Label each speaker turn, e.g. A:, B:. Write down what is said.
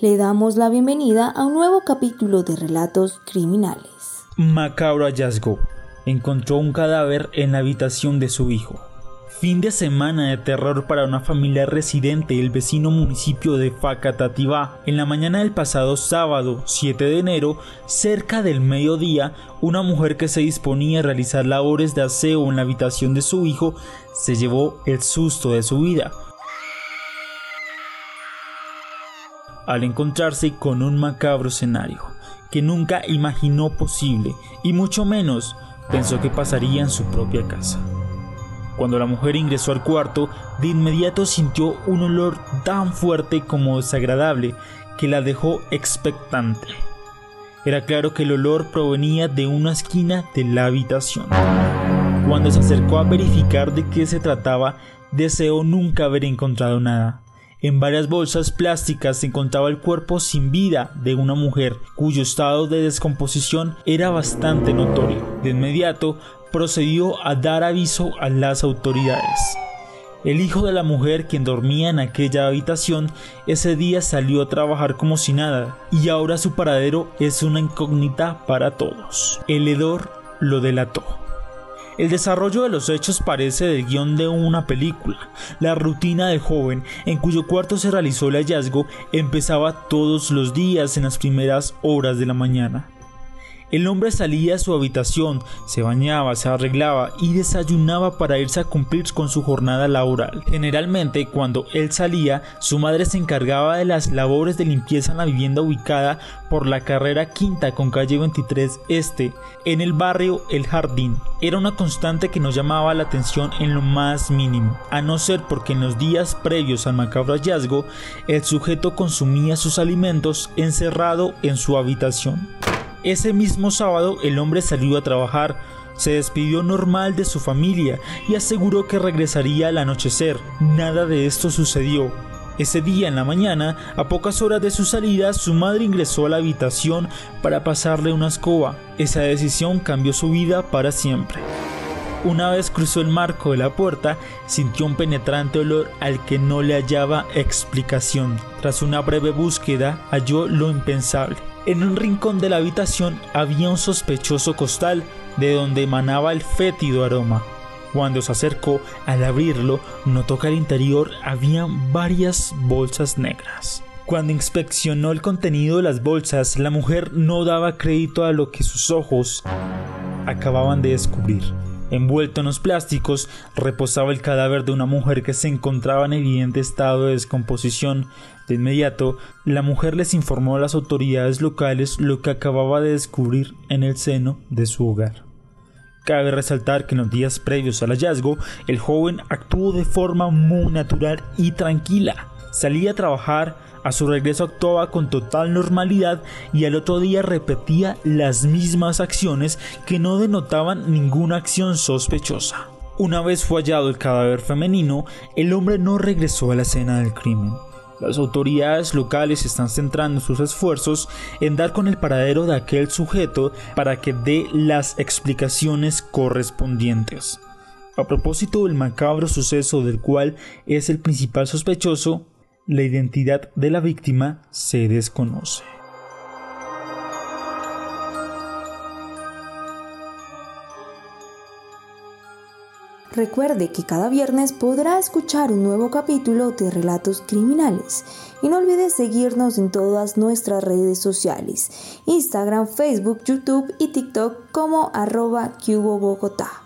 A: Le damos la bienvenida a un nuevo capítulo de Relatos Criminales.
B: Macabro hallazgo. Encontró un cadáver en la habitación de su hijo. Fin de semana de terror para una familia residente del vecino municipio de Facatativá. En la mañana del pasado sábado 7 de enero, cerca del mediodía, una mujer que se disponía a realizar labores de aseo en la habitación de su hijo se llevó el susto de su vida al encontrarse con un macabro escenario que nunca imaginó posible y mucho menos pensó que pasaría en su propia casa. Cuando la mujer ingresó al cuarto, de inmediato sintió un olor tan fuerte como desagradable que la dejó expectante. Era claro que el olor provenía de una esquina de la habitación. Cuando se acercó a verificar de qué se trataba, deseó nunca haber encontrado nada. En varias bolsas plásticas se encontraba el cuerpo sin vida de una mujer cuyo estado de descomposición era bastante notorio. De inmediato procedió a dar aviso a las autoridades. El hijo de la mujer quien dormía en aquella habitación ese día salió a trabajar como si nada y ahora su paradero es una incógnita para todos. El hedor lo delató. El desarrollo de los hechos parece del guion de una película. La rutina del joven, en cuyo cuarto se realizó el hallazgo, empezaba todos los días en las primeras horas de la mañana. El hombre salía a su habitación, se bañaba, se arreglaba y desayunaba para irse a cumplir con su jornada laboral. Generalmente, cuando él salía, su madre se encargaba de las labores de limpieza en la vivienda ubicada por la carrera quinta con calle 23 Este, en el barrio El Jardín. Era una constante que nos llamaba la atención en lo más mínimo, a no ser porque en los días previos al macabro hallazgo, el sujeto consumía sus alimentos encerrado en su habitación. Ese mismo sábado el hombre salió a trabajar, se despidió normal de su familia y aseguró que regresaría al anochecer. Nada de esto sucedió. Ese día en la mañana, a pocas horas de su salida, su madre ingresó a la habitación para pasarle una escoba. Esa decisión cambió su vida para siempre. Una vez cruzó el marco de la puerta, sintió un penetrante olor al que no le hallaba explicación. Tras una breve búsqueda, halló lo impensable. En un rincón de la habitación había un sospechoso costal de donde emanaba el fétido aroma. Cuando se acercó al abrirlo, notó que al interior había varias bolsas negras. Cuando inspeccionó el contenido de las bolsas, la mujer no daba crédito a lo que sus ojos acababan de descubrir. Envuelto en los plásticos reposaba el cadáver de una mujer que se encontraba en evidente estado de descomposición. De inmediato, la mujer les informó a las autoridades locales lo que acababa de descubrir en el seno de su hogar. Cabe resaltar que en los días previos al hallazgo, el joven actuó de forma muy natural y tranquila. Salía a trabajar, a su regreso actuaba con total normalidad y al otro día repetía las mismas acciones que no denotaban ninguna acción sospechosa. Una vez fue hallado el cadáver femenino, el hombre no regresó a la escena del crimen. Las autoridades locales están centrando sus esfuerzos en dar con el paradero de aquel sujeto para que dé las explicaciones correspondientes. A propósito del macabro suceso del cual es el principal sospechoso, la identidad de la víctima se desconoce.
A: Recuerde que cada viernes podrá escuchar un nuevo capítulo de Relatos Criminales y no olvide seguirnos en todas nuestras redes sociales, Instagram, Facebook, YouTube y TikTok como arroba Bogotá.